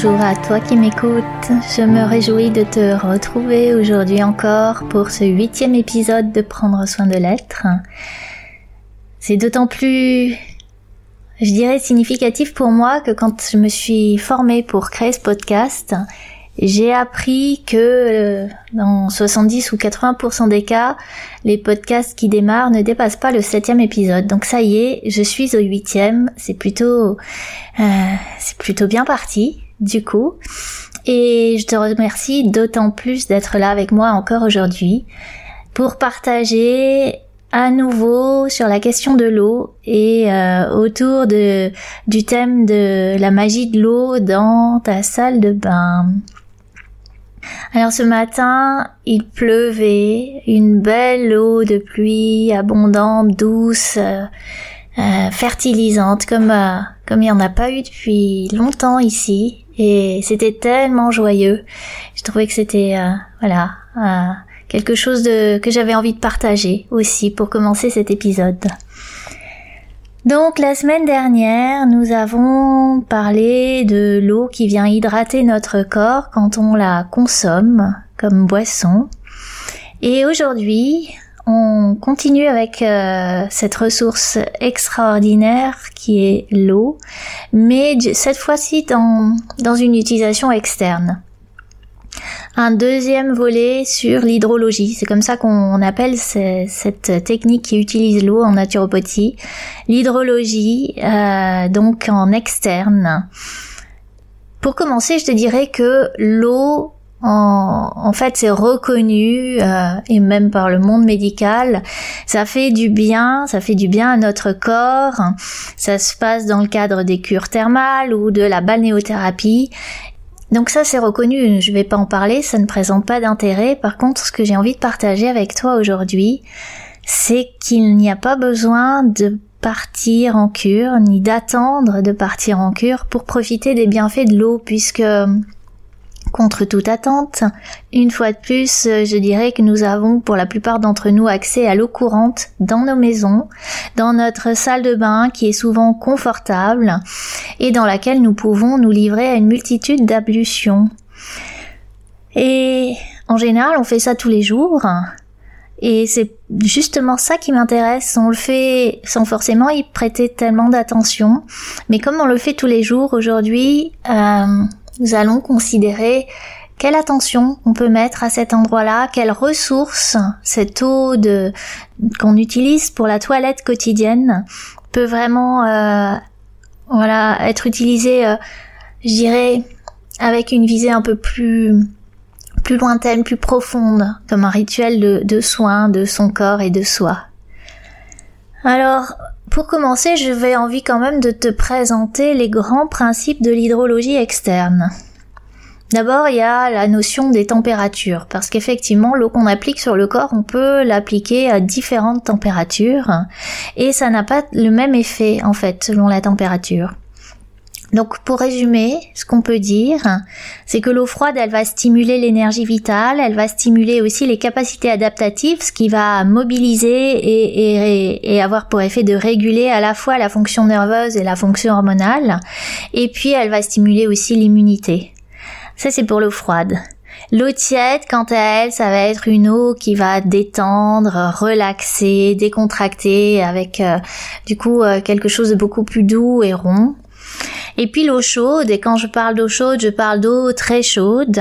Bonjour à toi qui m'écoutes, je me réjouis de te retrouver aujourd'hui encore pour ce huitième épisode de Prendre soin de l'être. C'est d'autant plus, je dirais, significatif pour moi que quand je me suis formée pour créer ce podcast, j'ai appris que euh, dans 70 ou 80% des cas, les podcasts qui démarrent ne dépassent pas le septième épisode. Donc ça y est, je suis au huitième. C'est plutôt, euh, c'est plutôt bien parti du coup. Et je te remercie d'autant plus d'être là avec moi encore aujourd'hui pour partager à nouveau sur la question de l'eau et euh, autour de du thème de la magie de l'eau dans ta salle de bain. Alors ce matin, il pleuvait, une belle eau de pluie abondante, douce, euh, euh, fertilisante, comme comme il n'y en a pas eu depuis longtemps ici, et c'était tellement joyeux. Je trouvais que c'était voilà quelque chose de que j'avais envie de partager aussi pour commencer cet épisode. Donc la semaine dernière, nous avons parlé de l'eau qui vient hydrater notre corps quand on la consomme comme boisson. Et aujourd'hui, on continue avec euh, cette ressource extraordinaire qui est l'eau, mais cette fois-ci dans, dans une utilisation externe un deuxième volet sur l'hydrologie. C'est comme ça qu'on appelle cette technique qui utilise l'eau en naturopathie. L'hydrologie, euh, donc en externe. Pour commencer, je te dirais que l'eau, en, fait, c'est reconnu, euh, et même par le monde médical, ça fait du bien, ça fait du bien à notre corps. Ça se passe dans le cadre des cures thermales ou de la balnéothérapie. Donc ça c'est reconnu, je vais pas en parler, ça ne présente pas d'intérêt. Par contre, ce que j'ai envie de partager avec toi aujourd'hui, c'est qu'il n'y a pas besoin de partir en cure, ni d'attendre de partir en cure pour profiter des bienfaits de l'eau, puisque Contre toute attente, une fois de plus, je dirais que nous avons pour la plupart d'entre nous accès à l'eau courante dans nos maisons, dans notre salle de bain qui est souvent confortable et dans laquelle nous pouvons nous livrer à une multitude d'ablutions. Et en général, on fait ça tous les jours. Et c'est justement ça qui m'intéresse. On le fait sans forcément y prêter tellement d'attention. Mais comme on le fait tous les jours aujourd'hui, euh, nous allons considérer quelle attention on peut mettre à cet endroit-là, quelles ressources cette eau de qu'on utilise pour la toilette quotidienne peut vraiment euh, voilà être utilisée, euh, je dirais, avec une visée un peu plus plus lointaine, plus profonde, comme un rituel de, de soin de son corps et de soi. Alors, pour commencer, je vais envie quand même de te présenter les grands principes de l'hydrologie externe. D'abord, il y a la notion des températures, parce qu'effectivement, l'eau qu'on applique sur le corps, on peut l'appliquer à différentes températures, et ça n'a pas le même effet, en fait, selon la température. Donc pour résumer, ce qu'on peut dire, c'est que l'eau froide, elle va stimuler l'énergie vitale, elle va stimuler aussi les capacités adaptatives, ce qui va mobiliser et, avoir pour effet de réguler à la fois la fonction nerveuse et la fonction hormonale. Et puis elle va stimuler aussi l'immunité. Ça c'est pour l'eau froide. L'eau tiède, quant à elle, ça va être une eau qui va détendre, relaxer, décontracter, avec euh, du coup euh, quelque chose de beaucoup plus doux et rond. Et puis l'eau chaude, et quand je parle d'eau chaude, je parle d'eau très chaude.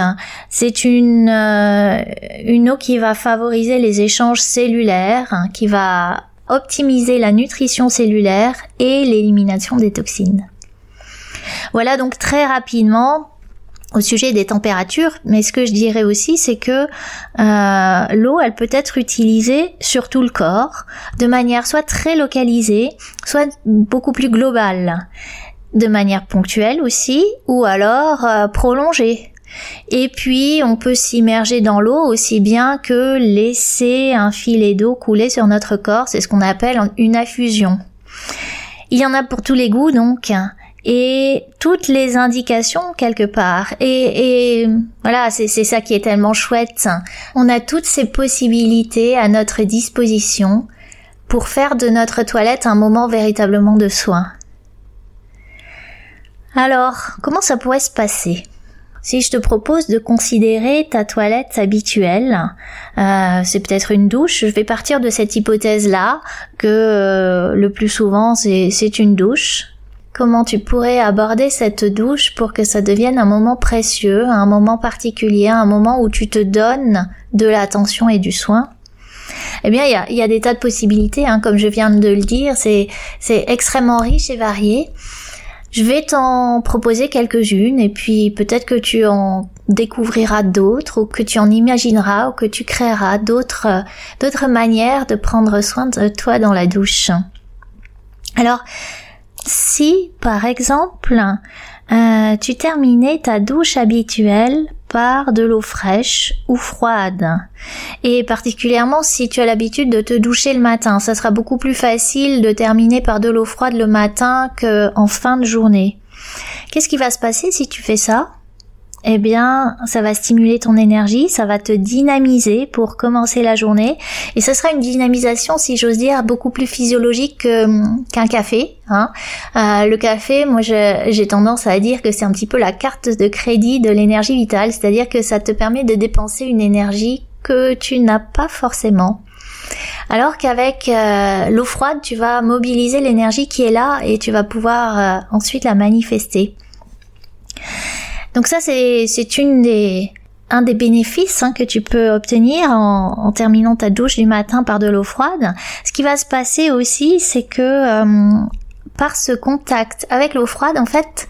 C'est une, euh, une eau qui va favoriser les échanges cellulaires, hein, qui va optimiser la nutrition cellulaire et l'élimination des toxines. Voilà donc très rapidement au sujet des températures, mais ce que je dirais aussi, c'est que euh, l'eau, elle peut être utilisée sur tout le corps, de manière soit très localisée, soit beaucoup plus globale de manière ponctuelle aussi, ou alors euh, prolongée. Et puis, on peut s'immerger dans l'eau aussi bien que laisser un filet d'eau couler sur notre corps. C'est ce qu'on appelle une affusion. Il y en a pour tous les goûts, donc. Et toutes les indications quelque part. Et, et voilà, c'est ça qui est tellement chouette. On a toutes ces possibilités à notre disposition pour faire de notre toilette un moment véritablement de soin. Alors, comment ça pourrait se passer? Si je te propose de considérer ta toilette habituelle, euh, c'est peut-être une douche, je vais partir de cette hypothèse-là, que euh, le plus souvent c'est une douche. Comment tu pourrais aborder cette douche pour que ça devienne un moment précieux, un moment particulier, un moment où tu te donnes de l'attention et du soin? Eh bien, il y a, y a, des tas de possibilités, hein, comme je viens de le dire, c'est extrêmement riche et varié. Je vais t'en proposer quelques-unes et puis peut-être que tu en découvriras d'autres ou que tu en imagineras ou que tu créeras d'autres d'autres manières de prendre soin de toi dans la douche. Alors, si par exemple euh, tu terminais ta douche habituelle par de l'eau fraîche ou froide. Et particulièrement si tu as l'habitude de te doucher le matin, ça sera beaucoup plus facile de terminer par de l'eau froide le matin qu'en fin de journée. Qu'est-ce qui va se passer si tu fais ça? Eh bien, ça va stimuler ton énergie, ça va te dynamiser pour commencer la journée, et ce sera une dynamisation, si j'ose dire, beaucoup plus physiologique qu'un café. Hein. Euh, le café, moi, j'ai tendance à dire que c'est un petit peu la carte de crédit de l'énergie vitale, c'est-à-dire que ça te permet de dépenser une énergie que tu n'as pas forcément. Alors qu'avec euh, l'eau froide, tu vas mobiliser l'énergie qui est là et tu vas pouvoir euh, ensuite la manifester. Donc ça, c'est une des un des bénéfices hein, que tu peux obtenir en, terminant ta douche du matin par de l'eau froide. Ce qui va se passer aussi, c'est que euh, par ce contact avec l'eau froide, en fait,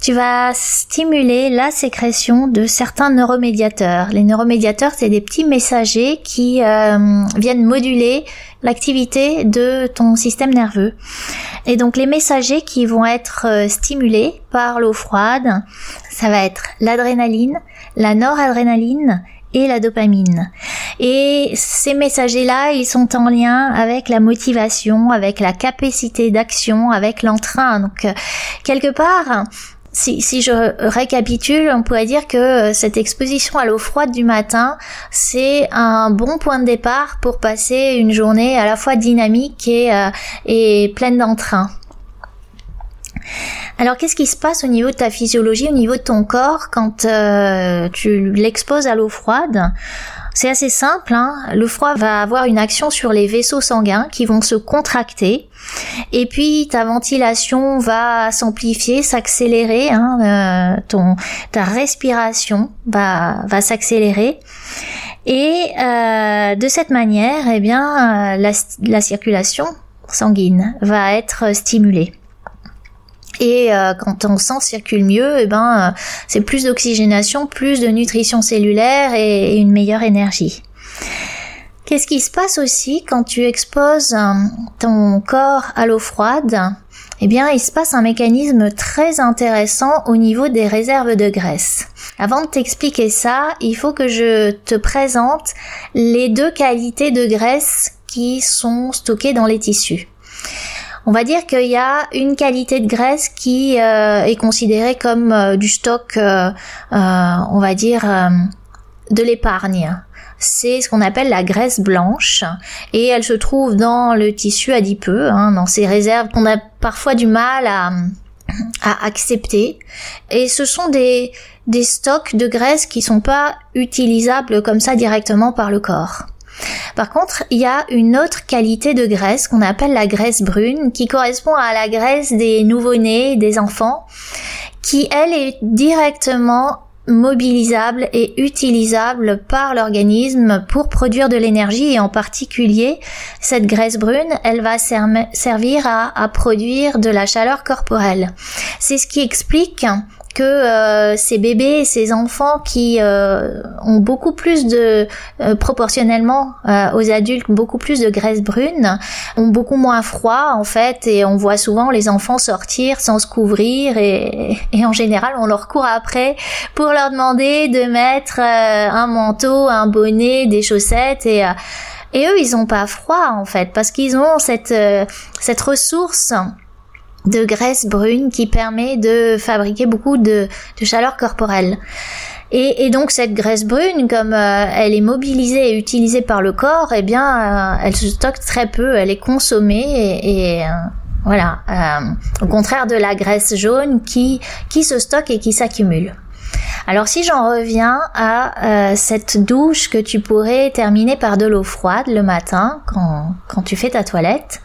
tu vas stimuler la sécrétion de certains neuromédiateurs. Les neuromédiateurs, c'est des petits messagers qui euh, viennent moduler l'activité de ton système nerveux. Et donc les messagers qui vont être euh, stimulés par l'eau froide, ça va être l'adrénaline, la noradrénaline et la dopamine. Et ces messagers-là, ils sont en lien avec la motivation, avec la capacité d'action, avec l'entrain. Donc, euh, quelque part, si, je récapitule, on pourrait dire que euh, cette exposition à l'eau froide du matin, c'est un bon point de départ pour passer une journée à la fois dynamique et, euh, et pleine d'entrain. Alors qu'est-ce qui se passe au niveau de ta physiologie, au niveau de ton corps quand euh, tu l'exposes à l'eau froide? C'est assez simple, hein. le froid va avoir une action sur les vaisseaux sanguins qui vont se contracter et puis ta ventilation va s'amplifier, s'accélérer, hein, euh, ton ta respiration va va s'accélérer et euh, de cette manière, eh bien la, la circulation sanguine va être stimulée. Et euh, quand ton sang circule mieux, eh ben, euh, c'est plus d'oxygénation, plus de nutrition cellulaire et, une meilleure énergie. Qu'est-ce qui se passe aussi quand tu exposes euh, ton corps à l'eau froide? Eh bien, il se passe un mécanisme très intéressant au niveau des réserves de graisse. Avant de t'expliquer ça, il faut que je te présente les deux qualités de graisse qui sont stockées dans les tissus on va dire qu'il y a une qualité de graisse qui euh, est considérée comme euh, du stock, euh, on va dire, de l'épargne. C'est ce qu'on appelle la graisse blanche et elle se trouve dans le tissu adipeux, hein, dans ces réserves qu'on a parfois du mal à, à accepter. Et ce sont des, des stocks de graisse qui sont pas utilisables comme ça directement par le corps. Par contre, il y a une autre qualité de graisse qu'on appelle la graisse brune, qui correspond à la graisse des nouveau-nés, des enfants, qui elle est directement mobilisable et utilisable par l'organisme pour produire de l'énergie. Et en particulier cette graisse brune elle va servir à, à produire de la chaleur corporelle. C'est ce qui explique que euh, ces bébés, ces enfants qui euh, ont beaucoup plus de euh, proportionnellement aux adultes beaucoup plus de graisse brune, ont beaucoup moins froid en fait et on voit souvent les enfants sortir sans se couvrir et, et en général on leur court après pour leur demander de mettre un manteau, un bonnet, des chaussettes et et eux ils ont pas froid en fait parce qu'ils ont cette cette ressource de graisse brune qui permet de fabriquer beaucoup de, chaleur corporelle. Et, donc cette graisse brune, comme euh, elle est mobilisée et utilisée par le corps, eh bien, euh, elle se stocke très peu, elle est consommée et, euh, voilà, au contraire de la graisse jaune qui qui se stocke et qui s'accumule. Alors si j'en reviens à cette douche que tu pourrais terminer par de l'eau froide le matin quand, quand tu fais ta toilette,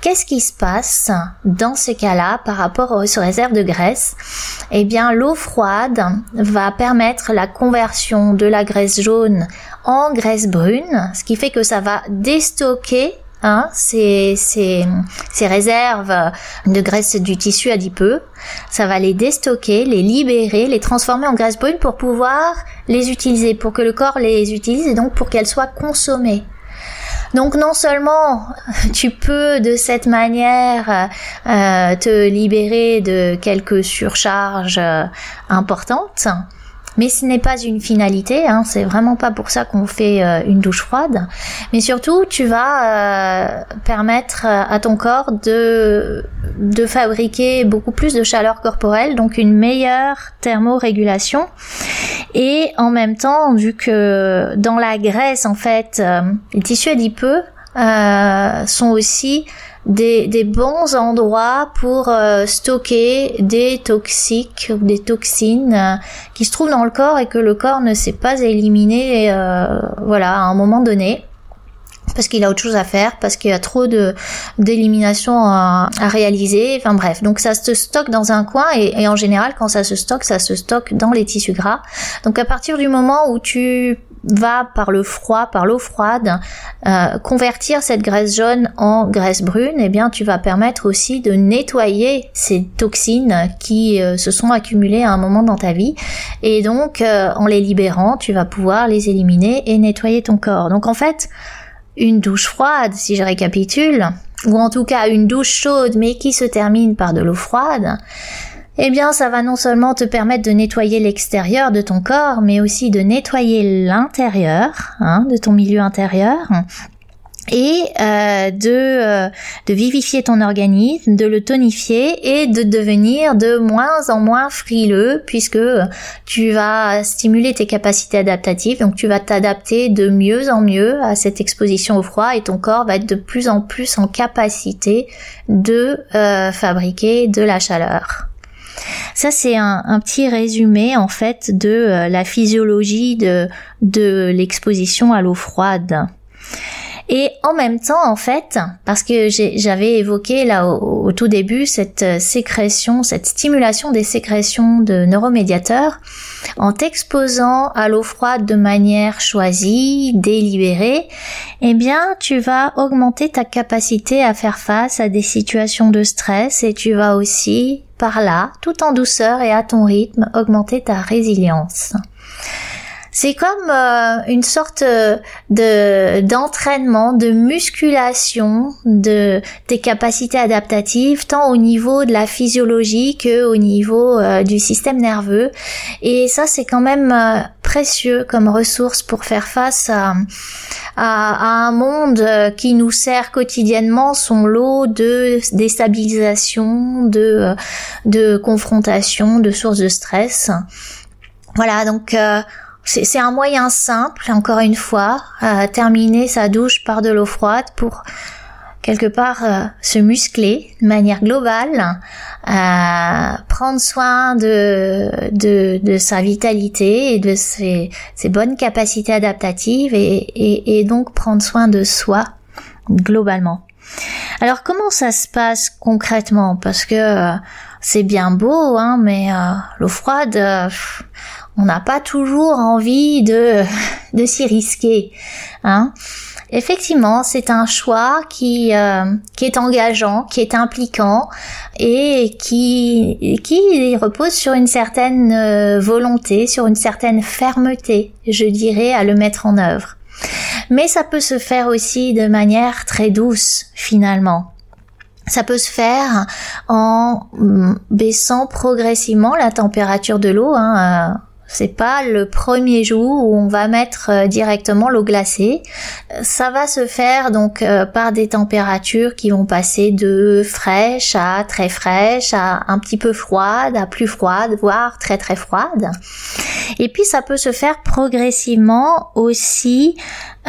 Qu'est-ce qui se passe dans ce cas-là par rapport aux réserves de graisse? Eh bien, l'eau froide va permettre la conversion de la graisse jaune en graisse brune, ce qui fait que ça va déstocker Hein, ces, ces, ces, réserves de graisse du tissu adipeux. Ça va les déstocker, les libérer, les transformer en graisse brune pour pouvoir les utiliser, pour que le corps les utilise et donc pour qu'elles soient consommées. Donc non seulement tu peux de cette manière euh, te libérer de quelques surcharges euh, importantes, mais ce n'est pas une finalité, hein, c'est vraiment pas pour ça qu'on fait euh, une douche froide. Mais surtout, tu vas euh, permettre euh, à ton corps de, de fabriquer beaucoup plus de chaleur corporelle, donc une meilleure thermorégulation. Et en même temps, vu que dans la graisse, en fait, les tissus adipeux sont aussi des, des bons endroits pour euh, stocker des toxiques ou des toxines euh, qui se trouvent dans le corps et que le corps ne sait pas éliminer euh, voilà à un moment donné parce qu'il a autre chose à faire, parce qu'il y a trop de d'élimination à, à, réaliser, enfin bref. Donc ça se stocke dans un coin et, et, en général quand ça se stocke, ça se stocke dans les tissus gras. Donc à partir du moment où tu va par le froid, par l'eau froide, euh, convertir cette graisse jaune en graisse brune, eh bien tu vas permettre aussi de nettoyer ces toxines qui euh, se sont accumulées à un moment dans ta vie. Et donc euh, en les libérant, tu vas pouvoir les éliminer et nettoyer ton corps. Donc en fait, une douche froide, si je récapitule, ou en tout cas une douche chaude mais qui se termine par de l'eau froide, eh bien ça va non seulement te permettre de nettoyer l'extérieur de ton corps, mais aussi de nettoyer l'intérieur hein, de ton milieu intérieur et euh, de, euh, de vivifier ton organisme, de le tonifier et de devenir de moins en moins frileux puisque tu vas stimuler tes capacités adaptatives, donc tu vas t'adapter de mieux en mieux à cette exposition au froid et ton corps va être de plus en plus en capacité de euh, fabriquer de la chaleur. Ça, c'est un, petit résumé en fait de euh, la physiologie de, l'exposition à l'eau froide. Et en même temps, en fait, parce que j'avais évoqué là au, tout début cette euh, sécrétion, cette stimulation des sécrétions de neuromédiateurs, en t'exposant à l'eau froide de manière choisie, délibérée, eh bien, tu vas augmenter ta capacité à faire face à des situations de stress et tu vas aussi, par là, tout en douceur et à ton rythme, augmenter ta résilience. C'est comme euh, une sorte euh, de d'entraînement, de musculation de tes capacités adaptatives, tant au niveau de la physiologie que au niveau euh, du système nerveux. Et ça, c'est quand même précieux comme ressource pour faire face à, à, un monde qui nous sert quotidiennement son lot de déstabilisation, de, de confrontation, de sources de stress. Voilà, donc c'est un moyen simple, encore une fois, à terminer sa douche par de l'eau froide pour quelque part euh, se muscler de manière globale, euh, prendre soin de, de, sa vitalité et de ses, bonnes capacités adaptatives et, et, et, donc prendre soin de soi globalement. Alors comment ça se passe concrètement? Parce que euh, c'est bien beau, hein, mais l'eau froide, On n'a pas toujours envie de, de s'y risquer. Hein Effectivement, c'est un choix qui, euh, qui est engageant, qui est impliquant et qui, qui repose sur une certaine euh, volonté, sur une certaine fermeté, je dirais, à le mettre en œuvre. Mais ça peut se faire aussi de manière très douce, finalement. Ça peut se faire en mm, baissant progressivement la température de l'eau. Hein, euh, c'est pas le premier jour où on va mettre euh, directement l'eau glacée. Ça va se faire donc euh, par des températures qui vont passer de fraîche à très fraîche, à un petit peu froide, à plus froide, voire très très froide. Et puis ça peut se faire progressivement aussi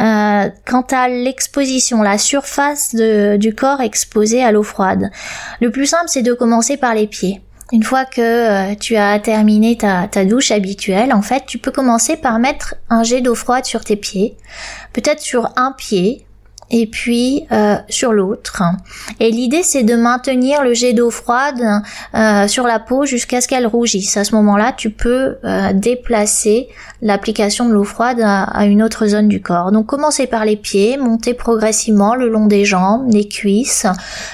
euh, quant à l'exposition, la surface du corps exposé à l'eau froide. Le plus simple c'est de commencer par les pieds. Une fois que euh, tu as terminé ta, ta, douche habituelle, en fait, tu peux commencer par mettre un jet d'eau froide sur tes pieds, peut-être sur un pied, et puis euh, sur l'autre. Et l'idée c'est de maintenir le jet d'eau froide euh, sur la peau jusqu'à ce qu'elle rougisse. À ce moment-là, tu peux euh, déplacer l'application de l'eau froide à, une autre zone du corps. Donc commencer par les pieds, monter progressivement le long des jambes, les cuisses,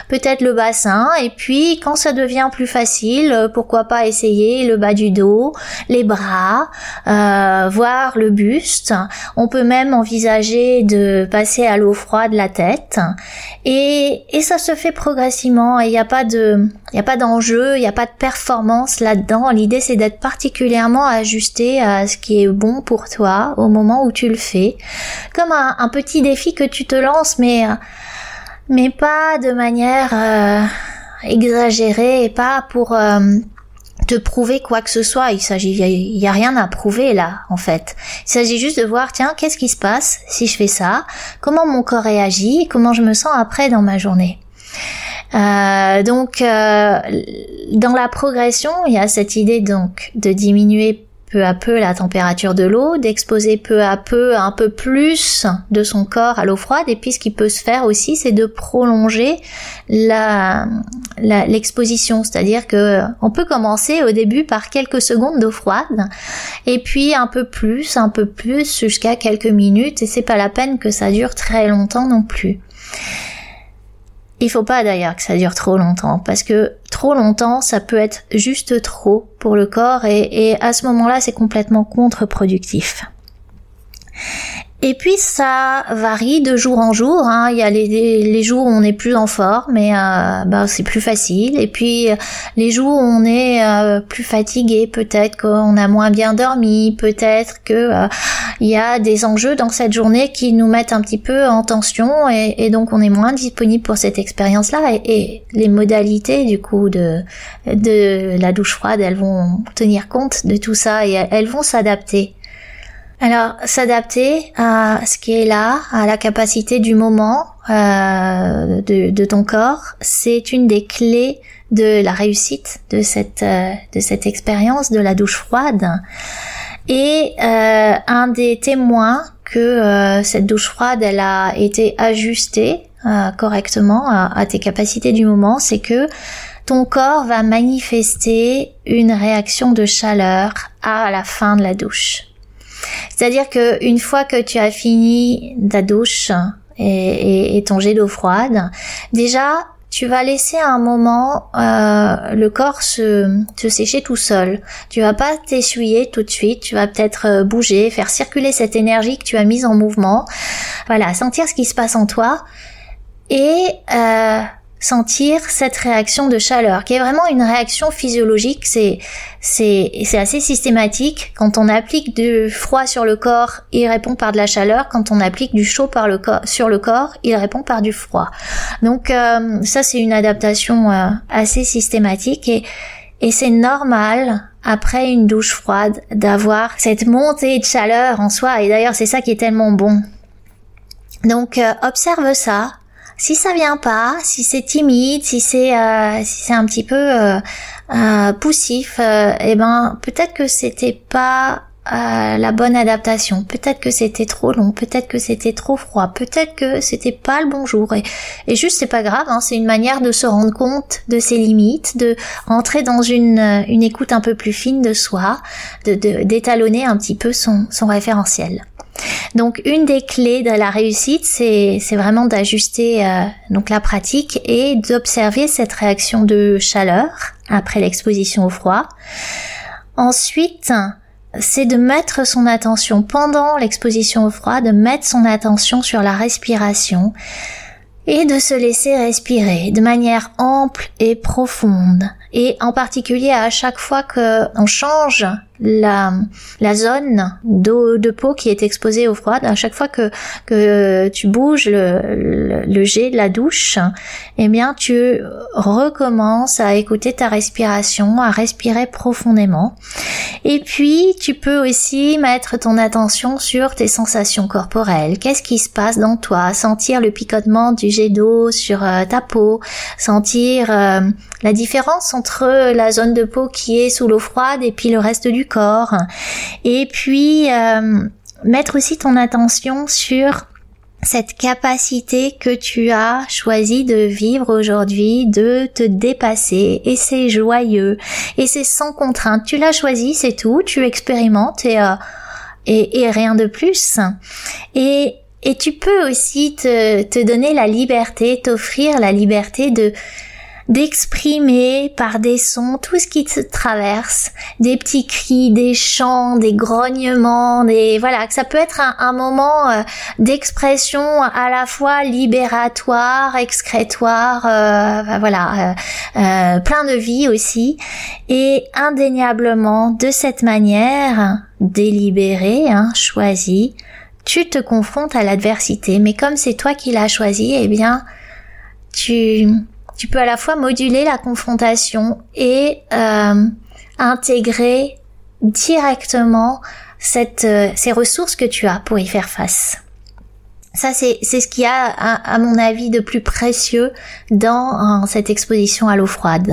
peut-être le bassin, et puis quand ça devient plus facile, pourquoi pas essayer le bas du dos, les bras, voir le buste. On peut même envisager de passer à l'eau froide de la tête et, et ça se fait progressivement et il n'y a pas de a pas d'enjeu, il n'y a pas de performance là-dedans. L'idée c'est d'être particulièrement ajusté à ce qui est bon pour toi au moment où tu le fais, comme un, petit défi que tu te lances, mais mais pas de manière euh, exagérée et pas pour euh, te prouver quoi que ce soit. Il s'agit, il y, a rien à prouver là, en fait. Il s'agit juste de voir, tiens, qu'est-ce qui se passe si je fais ça? Comment mon corps réagit? Comment je me sens après dans ma journée? Euh, donc, euh, dans la progression, il y a cette idée donc de diminuer peu à peu la température de l'eau, d'exposer peu à peu un peu plus de son corps à l'eau froide. Et puis ce qui peut se faire aussi, c'est de prolonger l'exposition, c'est-à-dire que on peut commencer au début par quelques secondes d'eau froide, et puis un peu plus, un peu plus jusqu'à quelques minutes. Et c'est pas la peine que ça dure très longtemps non plus. Il faut pas d'ailleurs que ça dure trop longtemps parce que trop longtemps ça peut être juste trop pour le corps et, et à ce moment-là c'est complètement contre-productif. Et puis ça varie de jour en jour. Hein. Il y a les, les, jours où on est plus en forme, mais euh, bah, c'est plus facile. Et puis les jours où on est euh, plus fatigué, peut-être qu'on a moins bien dormi, peut-être que euh, il y a des enjeux dans cette journée qui nous mettent un petit peu en tension, et, et donc on est moins disponible pour cette expérience-là. Et, et, les modalités du coup de de la douche froide, elles vont tenir compte de tout ça et elles vont s'adapter. Alors, s'adapter à ce qui est là, à la capacité du moment euh, de, ton corps, c'est une des clés de la réussite de cette euh, de cette expérience de la douche froide. Et euh, un des témoins que cette douche froide elle a été ajustée correctement à tes capacités du moment, c'est que ton corps va manifester une réaction de chaleur à la fin de la douche. C'est-à-dire que une fois que tu as fini ta douche et, ton jet d'eau froide, déjà tu vas laisser un moment euh, le corps se, se sécher tout seul. Tu vas pas t'essuyer tout de suite, tu vas peut-être euh, bouger, faire circuler cette énergie que tu as mise en mouvement. Voilà, sentir ce qui se passe en toi et euh, sentir cette réaction de chaleur, qui est vraiment une réaction physiologique. C'est c'est c'est assez systématique. Quand on applique du froid sur le corps, il répond par de la chaleur. Quand on applique du chaud par le sur le corps, il répond par du froid. Donc euh, ça c'est une adaptation euh, assez systématique et et c'est normal après une douche froide d'avoir cette montée de chaleur en soi. Et d'ailleurs c'est ça qui est tellement bon. Donc euh, observe ça, si ça vient pas, si c'est timide, si c'est euh, si c'est un petit peu euh, euh poussif, eh ben peut-être que c'était pas la bonne adaptation. Peut-être que c'était trop long, peut-être que c'était trop froid, peut-être que c'était pas le bon jour. Et, et juste, c'est pas grave, hein, c'est une manière de se rendre compte de ses limites, de rentrer dans une, une écoute un peu plus fine de soi, de d'étalonner un petit peu son, son référentiel. Donc une des clés de la réussite, c'est vraiment d'ajuster euh, donc la pratique et d'observer cette réaction de chaleur après l'exposition au froid. Ensuite, c'est de mettre son attention pendant l'exposition au froid, de mettre son attention sur la respiration et de se laisser respirer de manière ample et profonde. Et en particulier à chaque fois que on change la, zone de peau qui est exposée au froid, à chaque fois que, que tu bouges le, le, jet de la douche, eh bien tu recommences à écouter ta respiration, à respirer profondément. Et puis tu peux aussi mettre ton attention sur tes sensations corporelles. Qu'est-ce qui se passe dans toi? Sentir le picotement du jet d'eau sur euh, ta peau, sentir euh, la différence entre la zone de peau qui est sous l'eau froide et puis le reste du corps. Et puis euh, mettre aussi ton attention sur cette capacité que tu as choisi de vivre aujourd'hui, de te dépasser, et c'est joyeux, et c'est sans contrainte. Tu l'as choisi, c'est tout, tu expérimentes et, euh, et, et, rien de plus. Et, et tu peux aussi te, te donner la liberté, t'offrir la liberté de d'exprimer par des sons tout ce qui te traverse, des petits cris, des chants, des grognements, des voilà, que ça peut être un, moment euh, d'expression à la fois libératoire, excrétoire, euh, voilà, euh, plein de vie aussi, et indéniablement de cette manière délibérée, hein, choisie, tu te confrontes à l'adversité, mais comme c'est toi qui l'as choisi, eh bien, tu tu peux à la fois moduler la confrontation et euh, intégrer directement euh, ces ressources que tu as pour y faire face. Ça, c'est, c'est ce qu'il y a, à, mon avis, de plus précieux dans cette exposition à l'eau froide.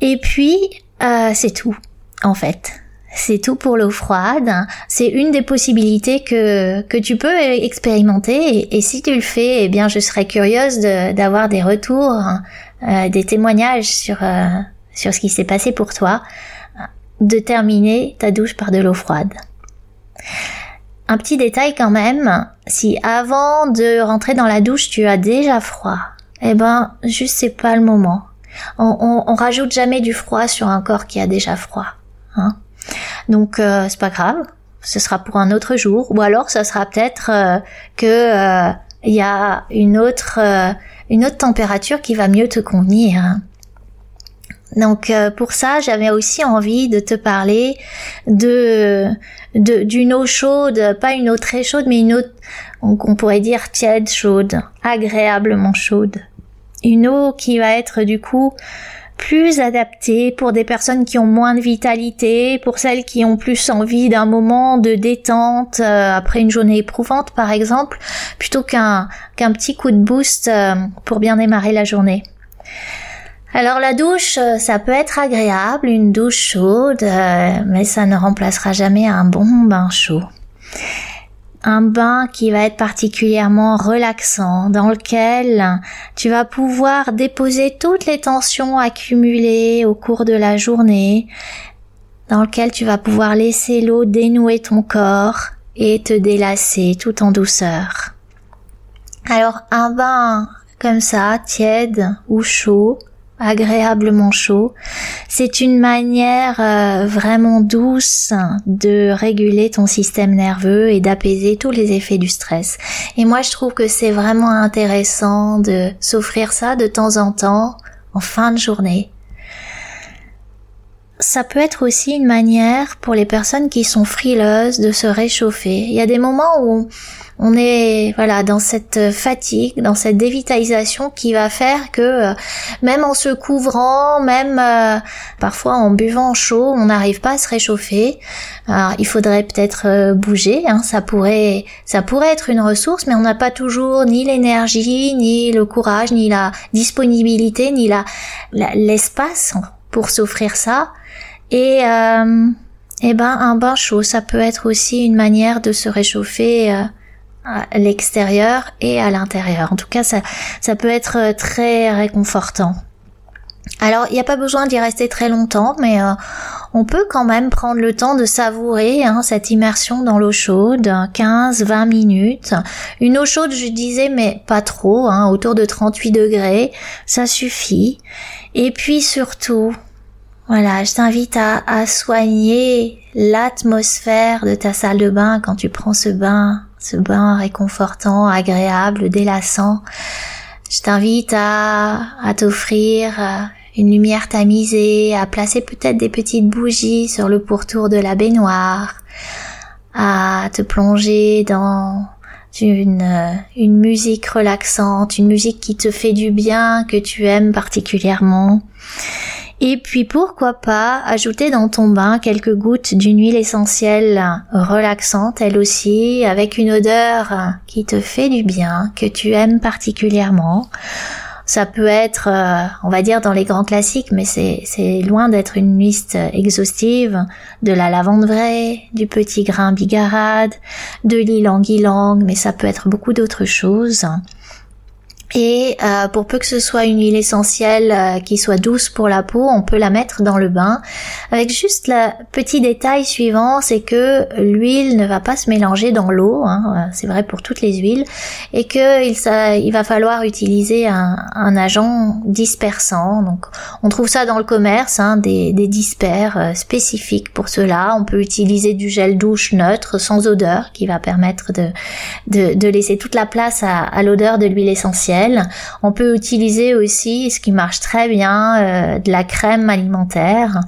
Et puis, euh, c'est tout, en fait. C'est tout pour l'eau froide. C'est une des possibilités que, que tu peux expérimenter. Et, si tu le fais, eh bien, je serais curieuse d'avoir des retours, euh, des témoignages sur, euh, sur ce qui s'est passé pour toi. De terminer ta douche par de l'eau froide. Un petit détail quand même, si avant de rentrer dans la douche tu as déjà froid, eh ben, juste c'est pas le moment. On, on, on rajoute jamais du froid sur un corps qui a déjà froid. Hein donc euh, c'est pas grave, ce sera pour un autre jour, ou alors ça sera peut-être euh, que euh, il y a une autre une autre température qui va mieux te convenir. Donc pour ça, j'avais aussi envie de te parler d'une eau chaude, pas une eau très chaude, mais une eau qu'on pourrait dire tiède, chaude, agréablement chaude. Une eau qui va être du coup plus adapté pour des personnes qui ont moins de vitalité, pour celles qui ont plus envie d'un moment de détente euh, après une journée éprouvante par exemple, plutôt qu'un qu'un petit coup de boost euh, pour bien démarrer la journée. Alors la douche, euh, ça peut être agréable, une douche chaude, mais ça ne remplacera jamais un bon bain chaud un bain qui va être particulièrement relaxant, dans lequel tu vas pouvoir déposer toutes les tensions accumulées au cours de la journée, dans lequel tu vas pouvoir laisser l'eau dénouer ton corps et te délasser tout en douceur. Alors un bain comme ça, tiède ou chaud, agréablement chaud. C'est une manière euh, vraiment douce de réguler ton système nerveux et d'apaiser tous les effets du stress. Et moi, je trouve que c'est vraiment intéressant de s'offrir ça de temps en temps, en fin de journée. Ça peut être aussi une manière pour les personnes qui sont frileuses de se réchauffer. Il y a des moments où on est voilà dans cette fatigue, dans cette dévitalisation qui va faire que euh, même en se couvrant, même euh, parfois en buvant chaud, on n'arrive pas à se réchauffer. Il faudrait peut-être euh, bouger, hein, ça pourrait ça pourrait être une ressource, mais on n'a pas toujours ni l'énergie, ni le courage, ni la disponibilité, ni la l'espace pour s'offrir ça. Et eh ben un bain chaud, ça peut être aussi une manière de se réchauffer euh, à l'extérieur et à l'intérieur. En tout cas, ça, ça peut être euh, très réconfortant. Alors, il n'y a pas besoin d'y rester très longtemps, mais euh, on peut quand même prendre le temps de savourer hein, cette immersion dans l'eau chaude, 15-20 minutes. Une eau chaude, je disais, mais pas trop, hein, autour de 38 degrés, ça suffit. Et puis surtout, voilà, je t'invite à, soigner l'atmosphère de ta salle de bain quand tu prends ce bain, ce bain réconfortant, agréable, délassant. Je t'invite à, à t'offrir euh, une lumière tamisée, à placer peut-être des petites bougies sur le pourtour de la baignoire, à te plonger dans une, euh, une musique relaxante, une musique qui te fait du bien, que tu aimes particulièrement. Et puis pourquoi pas ajouter dans ton bain quelques gouttes d'une huile essentielle relaxante elle aussi, avec une odeur qui te fait du bien, que tu aimes particulièrement. Ça peut être, euh, on va dire, dans les grands classiques, mais c'est loin d'être une liste exhaustive, de la lavande vraie, du petit grain bigarade, de l'ylang-ylang, mais ça peut être beaucoup d'autres choses. Et euh, pour peu que ce soit une huile essentielle euh, qui soit douce pour la peau, on peut la mettre dans le bain. Avec juste le petit détail suivant, c'est que l'huile ne va pas se mélanger dans l'eau, hein, euh, c'est vrai pour toutes les huiles, et que il, il va falloir utiliser un, un, agent dispersant. Donc on trouve ça dans le commerce, hein, des, des dispers spécifiques pour cela. On peut utiliser du gel douche neutre sans odeur qui va permettre de, de, de laisser toute la place à, à l'odeur de l'huile essentielle on peut utiliser aussi, ce qui marche très bien, euh, de la crème alimentaire.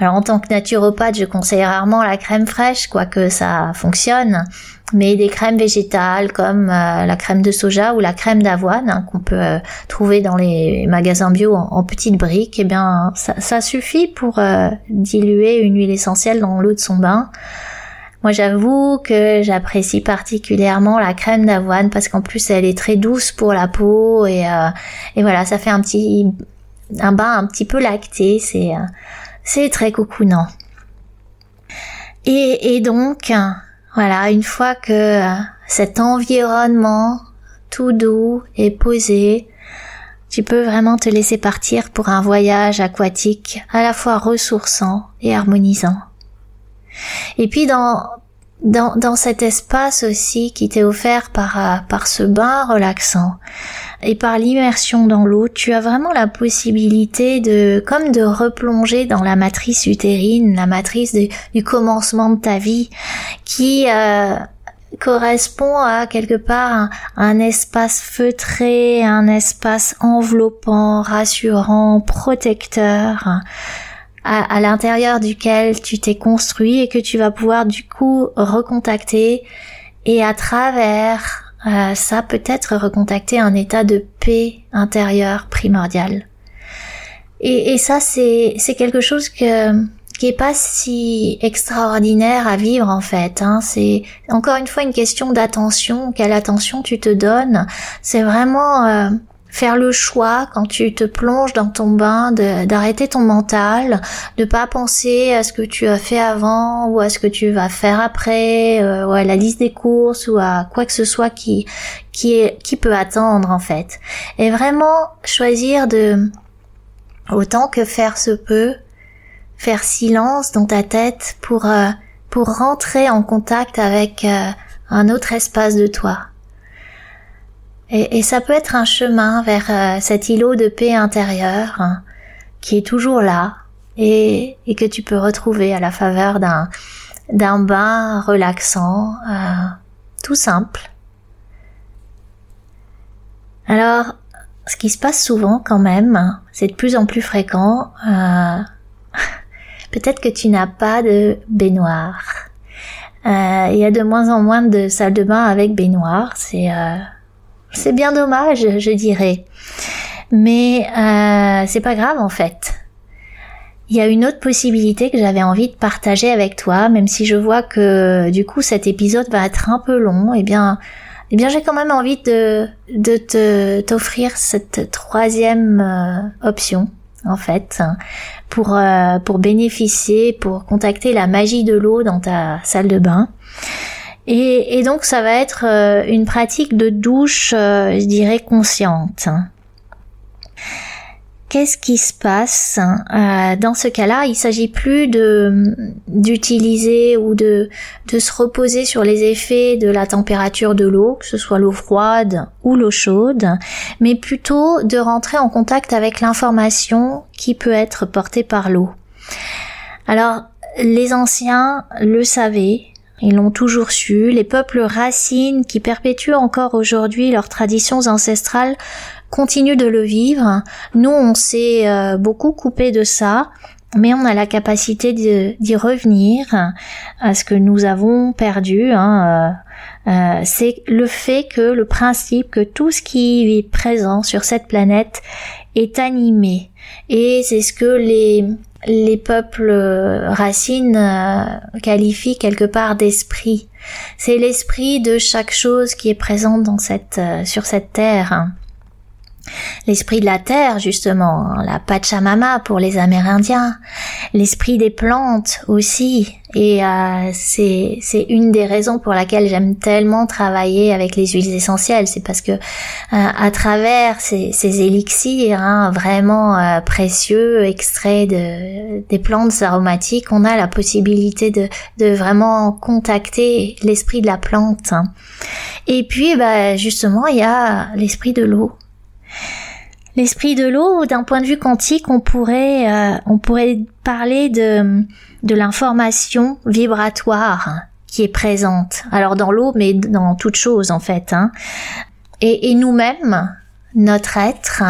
Alors en tant que naturopathe, je conseille rarement la crème fraîche, quoique ça fonctionne, mais des crèmes végétales comme euh, la crème de soja ou la crème d'avoine hein, qu'on peut euh, trouver dans les magasins bio en, petites briques, eh bien ça, suffit pour diluer une huile essentielle dans l'eau de son bain. Moi, j'avoue que j'apprécie particulièrement la crème d'avoine parce qu'en plus, elle est très douce pour la peau et, euh, voilà, ça fait un petit un bain un petit peu lacté. C'est euh, c'est très cocoonant. Et, et donc, voilà, une fois que cet environnement tout doux est posé, tu peux vraiment te laisser partir pour un voyage aquatique à la fois ressourçant et harmonisant. Et puis dans, dans, dans cet espace aussi qui t'est offert par, euh, par ce bain relaxant et par l'immersion dans l'eau, tu as vraiment la possibilité de, comme de replonger dans la matrice utérine, la matrice du commencement de ta vie, qui euh, correspond à quelque part un, un, espace feutré, un espace enveloppant, rassurant, protecteur, à, l'intérieur duquel tu t'es construit et que tu vas pouvoir du coup recontacter et à travers euh, ça peut-être recontacter un état de paix intérieure primordial. Et, et ça c'est c'est quelque chose que qui est pas si extraordinaire à vivre en fait. Hein. C'est encore une fois une question d'attention. Quelle attention tu te donnes? C'est vraiment euh, faire le choix quand tu te plonges dans ton bain d'arrêter ton mental, de pas penser à ce que tu as fait avant ou à ce que tu vas faire après, euh, ou à la liste des courses ou à quoi que ce soit qui qui est qui peut attendre en fait. Et vraiment choisir de autant que faire se peut, faire silence dans ta tête pour euh, pour rentrer en contact avec euh, un autre espace de toi. Et, ça peut être un chemin vers euh, cet îlot de paix intérieure hein, qui est toujours là et, que tu peux retrouver à la faveur d'un d'un bain relaxant, euh, tout simple. Alors, ce qui se passe souvent quand même, c'est de plus en plus fréquent. Euh, peut-être que tu n'as pas de baignoire. Il y a de moins en moins de salles de bain avec baignoire. C'est c'est bien dommage, je dirais. Mais euh, c'est pas grave en fait. Il y a une autre possibilité que j'avais envie de partager avec toi, même si je vois que du coup cet épisode va être un peu long. Eh bien, eh bien j'ai quand même envie de de te t'offrir cette troisième euh, option en fait, pour, euh, pour bénéficier, pour contacter la magie de l'eau dans ta salle de bain. Et, donc ça va être euh, une pratique de douche, euh, je dirais, consciente qu'est-ce qui se passe euh, dans ce cas-là? Il s'agit plus de d'utiliser ou de de se reposer sur les effets de la température de l'eau, que ce soit l'eau froide ou l'eau chaude, mais plutôt de rentrer en contact avec l'information qui peut être portée par l'eau. Alors, les anciens le savaient, ils l'ont toujours su. Les peuples racines qui perpétuent encore aujourd'hui leurs traditions ancestrales continue de le vivre. Nous, on s'est euh, beaucoup coupé de ça, mais on a la capacité d'y revenir à ce que nous avons perdu. Hein, euh, euh, c'est le fait que le principe que tout ce qui est présent sur cette planète est animé. Et c'est ce que les, les peuples racines qualifient quelque part d'esprit. C'est l'esprit de chaque chose qui est présente dans cette, sur cette terre l'esprit de la terre justement, la Pachamama pour les Amérindiens, l'esprit des plantes aussi. Et euh, c'est c'est une des raisons pour laquelle j'aime tellement travailler avec les huiles essentielles, c'est parce que euh, à travers ces, ces élixirs hein, vraiment euh, précieux, extraits de des plantes aromatiques, on a la possibilité de de vraiment contacter l'esprit de la plante. Et puis bah justement il y a l'esprit de l'eau L'esprit de l'eau, d'un point de vue quantique, on pourrait, euh, on pourrait parler de, de l'information vibratoire qui est présente. Alors dans l'eau, mais dans toute chose en fait. Hein. Et, et nous-mêmes, notre être,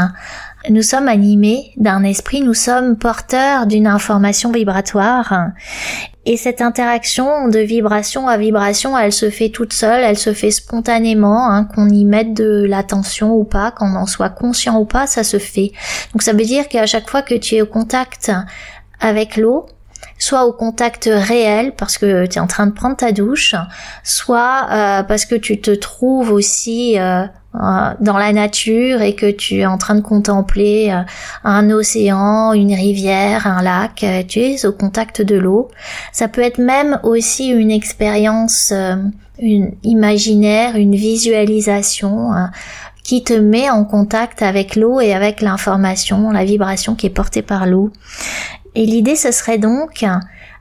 nous sommes animés d'un esprit, nous sommes porteurs d'une information vibratoire. Et cette interaction de vibration à vibration, elle se fait toute seule, elle se fait spontanément, hein, qu'on y mette de l'attention ou pas, qu'on en soit conscient ou pas, ça se fait. Donc ça veut dire qu'à chaque fois que tu es au contact avec l'eau, soit au contact réel parce que tu es en train de prendre ta douche, soit euh, parce que tu te trouves aussi euh, euh, dans la nature et que tu es en train de contempler euh, un océan, une rivière, un lac, tu es au contact de l'eau. Ça peut être même aussi une expérience une imaginaire, une visualisation qui te met en contact avec l'eau et avec l'information, la vibration qui est portée par l'eau. Et l'idée ce serait donc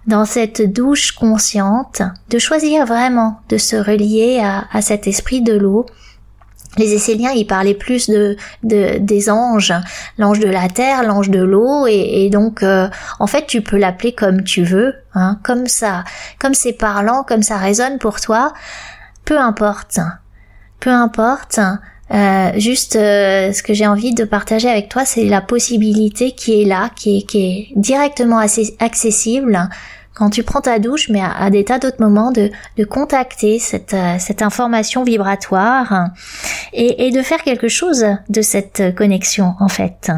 dans cette douche consciente de choisir vraiment de se relier à, à cet esprit de l'eau les Esséliens, ils parlaient plus de, des anges, l'ange de la terre, l'ange de l'eau, et, donc euh, en fait tu peux l'appeler comme tu veux, hein, comme ça, comme c'est parlant, comme ça résonne pour toi, peu importe, peu importe. Euh, juste euh, ce que j'ai envie de partager avec toi, c'est la possibilité qui est là, qui est, qui est directement accessible quand tu prends ta douche, mais à, des tas d'autres moments, de, de contacter cette, euh, cette information vibratoire et, et de faire quelque chose de cette connexion en fait.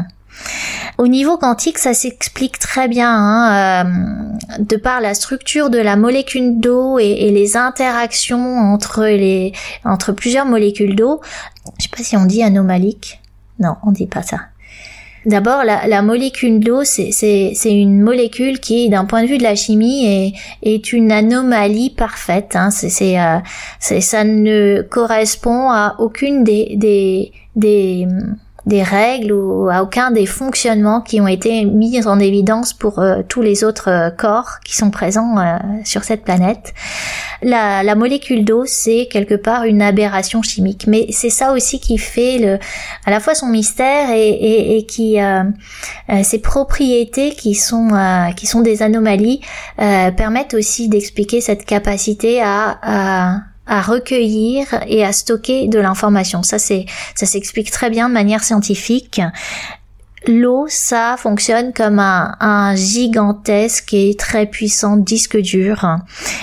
Au niveau quantique, ça s'explique très bien hein, euh, de par la structure de la molécule d'eau et, les interactions entre les entre plusieurs molécules d'eau. Je sais pas si on dit anomalique. Non, on dit pas ça. D'abord, la, molécule d'eau, c'est une molécule qui, d'un point de vue de la chimie, est, est une anomalie parfaite. Hein. C'est, euh, ça ne correspond à aucune des, des, des des règles ou à aucun des fonctionnements qui ont été mis en évidence pour euh, tous les autres euh, corps qui sont présents euh, sur cette planète. La, molécule d'eau, c'est quelque part une aberration chimique, mais c'est ça aussi qui fait le, à la fois son mystère et, qui ses propriétés qui sont qui sont des anomalies permettent aussi d'expliquer cette capacité à à recueillir et à stocker de l'information. Ça c'est ça s'explique très bien de manière scientifique. L'eau, ça fonctionne comme un, gigantesque et très puissant disque dur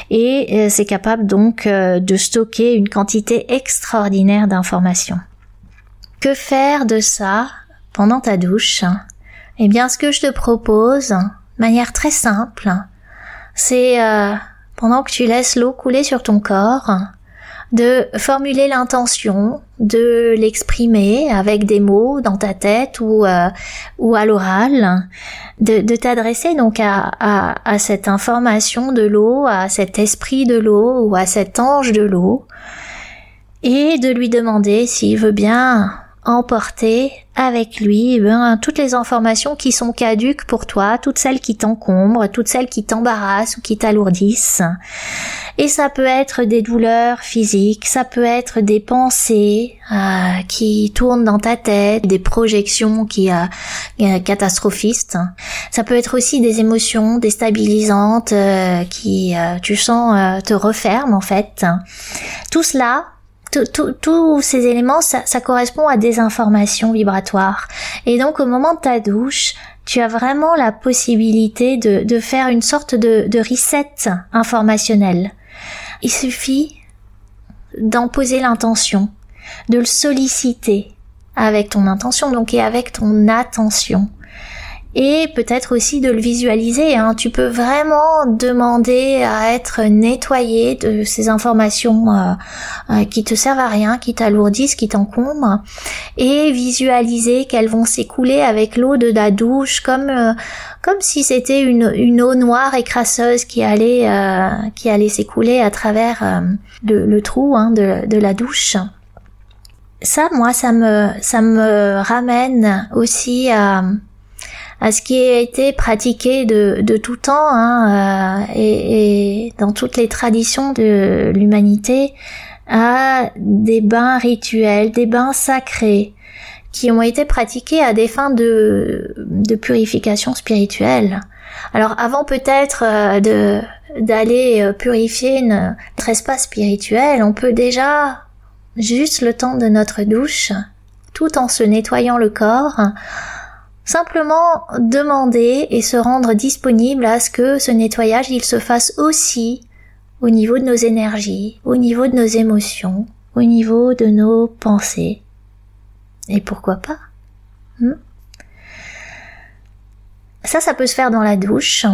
et euh, c'est capable donc euh, de stocker une quantité extraordinaire d'informations. Que faire de ça pendant ta douche? Eh bien, ce que je te propose, de manière très simple, c'est euh, pendant que tu laisses l'eau couler sur ton corps, de formuler l'intention, de l'exprimer avec des mots dans ta tête ou, euh, ou à l'oral, de, t'adresser donc à, à, cette information de l'eau, à cet esprit de l'eau ou à cet ange de l'eau, et de lui demander s'il veut bien emporter avec lui eh ben, toutes les informations qui sont caduques pour toi, toutes celles qui t'encombrent, toutes celles qui t'embarrassent ou qui t'alourdissent. Et ça peut être des douleurs physiques, ça peut être des pensées euh, qui tournent dans ta tête, des projections qui euh, catastrophistes. Ça peut être aussi des émotions déstabilisantes euh, qui, euh, tu sens, euh, te referment en fait. Tout cela, tous ces éléments, ça, ça, correspond à des informations vibratoires. Et donc au moment de ta douche, tu as vraiment la possibilité de, de faire une sorte de, de reset informationnel. Il suffit d'en poser l'intention, de le solliciter avec ton intention donc et avec ton attention et peut-être aussi de le visualiser. Hein. Tu peux vraiment demander à être nettoyé de ces informations euh, euh, qui te servent à rien, qui t'alourdissent, qui t'encombrent, et visualiser qu'elles vont s'écouler avec l'eau de la douche, comme euh, comme si c'était une, une eau noire et crasseuse qui allait qui allait s'écouler à travers le, le, trou hein, de, de la douche ça, moi, ça me, ça me ramène aussi à, à ce qui a été pratiqué de, de tout temps hein, euh, et, et, dans toutes les traditions de l'humanité, à des bains rituels, des bains sacrés qui ont été pratiqués à des fins de, de purification spirituelle. Alors avant peut-être euh, de d'aller euh, purifier notre espace spirituel, on peut déjà juste le temps de notre douche, tout en se nettoyant le corps, Simplement demander et se rendre disponible à ce que ce nettoyage il se fasse aussi au niveau de nos énergies, au niveau de nos émotions, au niveau de nos pensées. Et pourquoi pas hmm? Ça, ça peut se faire dans la douche.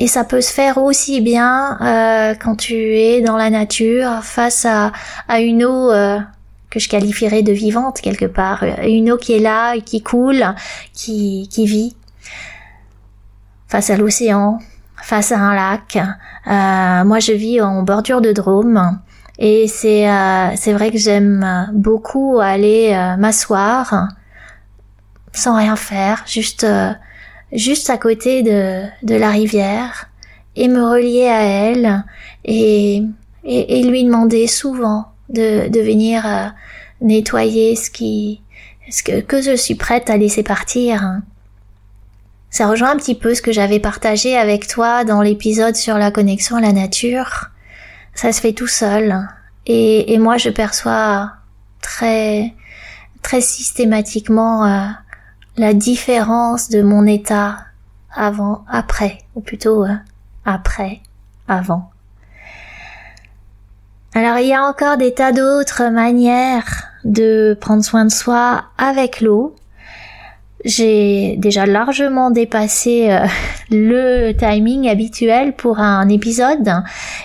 Et ça peut se faire aussi bien euh, quand tu es dans la nature face à, à une eau euh, que je qualifierais de vivante quelque part, une eau qui est là, qui coule, qui, qui vit face à l'océan, face à un lac. Euh, moi, je vis en bordure de Drôme et c'est euh, c'est vrai que j'aime beaucoup aller euh, m'asseoir sans rien faire, juste euh, juste à côté de de la rivière et me relier à elle et, et lui demander souvent de, de venir euh, nettoyer ce qui ce que, que je suis prête à laisser partir. Hein. Ça rejoint un petit peu ce que j'avais partagé avec toi dans l'épisode sur la connexion à la nature. Ça se fait tout seul. Et, et moi, je perçois très, très systématiquement euh, la différence de mon état avant, après, ou plutôt euh, après, avant. Alors il y a encore des tas d'autres manières de prendre soin de soi avec l'eau. J'ai déjà largement dépassé euh, le timing habituel pour un épisode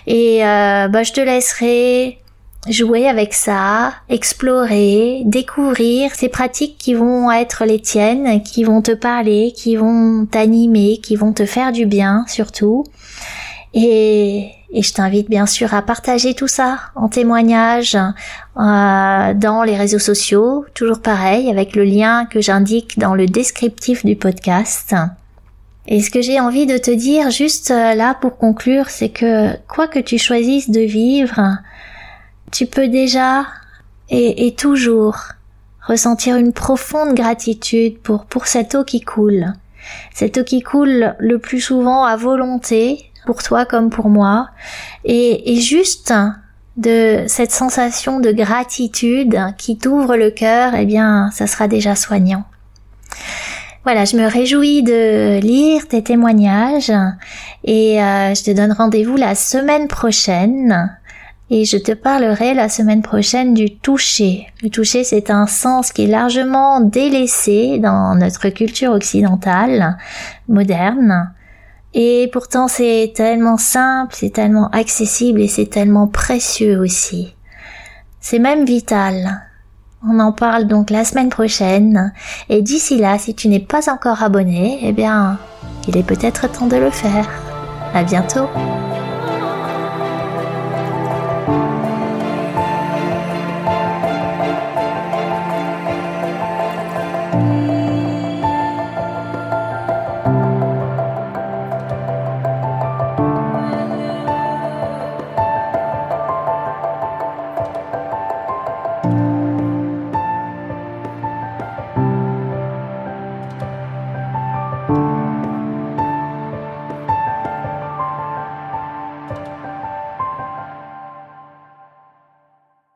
et euh, bah, je te laisserai jouer avec ça, explorer, découvrir ces pratiques qui vont être les tiennes, qui vont te parler, qui vont t'animer, qui vont te faire du bien surtout. Et et je t'invite bien sûr à partager tout ça en témoignage euh, dans les réseaux sociaux, toujours pareil, avec le lien que j'indique dans le descriptif du podcast. Et ce que j'ai envie de te dire juste euh, là pour conclure, c'est que quoi que tu choisisses de vivre, tu peux déjà et, et toujours ressentir une profonde gratitude pour, pour cette eau qui coule. Cette eau qui coule le plus souvent à volonté, pour toi comme pour moi. Et, et juste de cette sensation de gratitude qui t'ouvre le cœur, eh bien, ça sera déjà soignant. Voilà, je me réjouis de lire tes témoignages et euh, je te donne rendez-vous la semaine prochaine et je te parlerai la semaine prochaine du toucher. Le toucher, c'est un sens qui est largement délaissé dans notre culture occidentale moderne. Et pourtant c'est tellement simple, c'est tellement accessible et c'est tellement précieux aussi. C'est même vital. On en parle donc la semaine prochaine. Et d'ici là, si tu n'es pas encore abonné, eh bien, il est peut-être temps de le faire. À bientôt!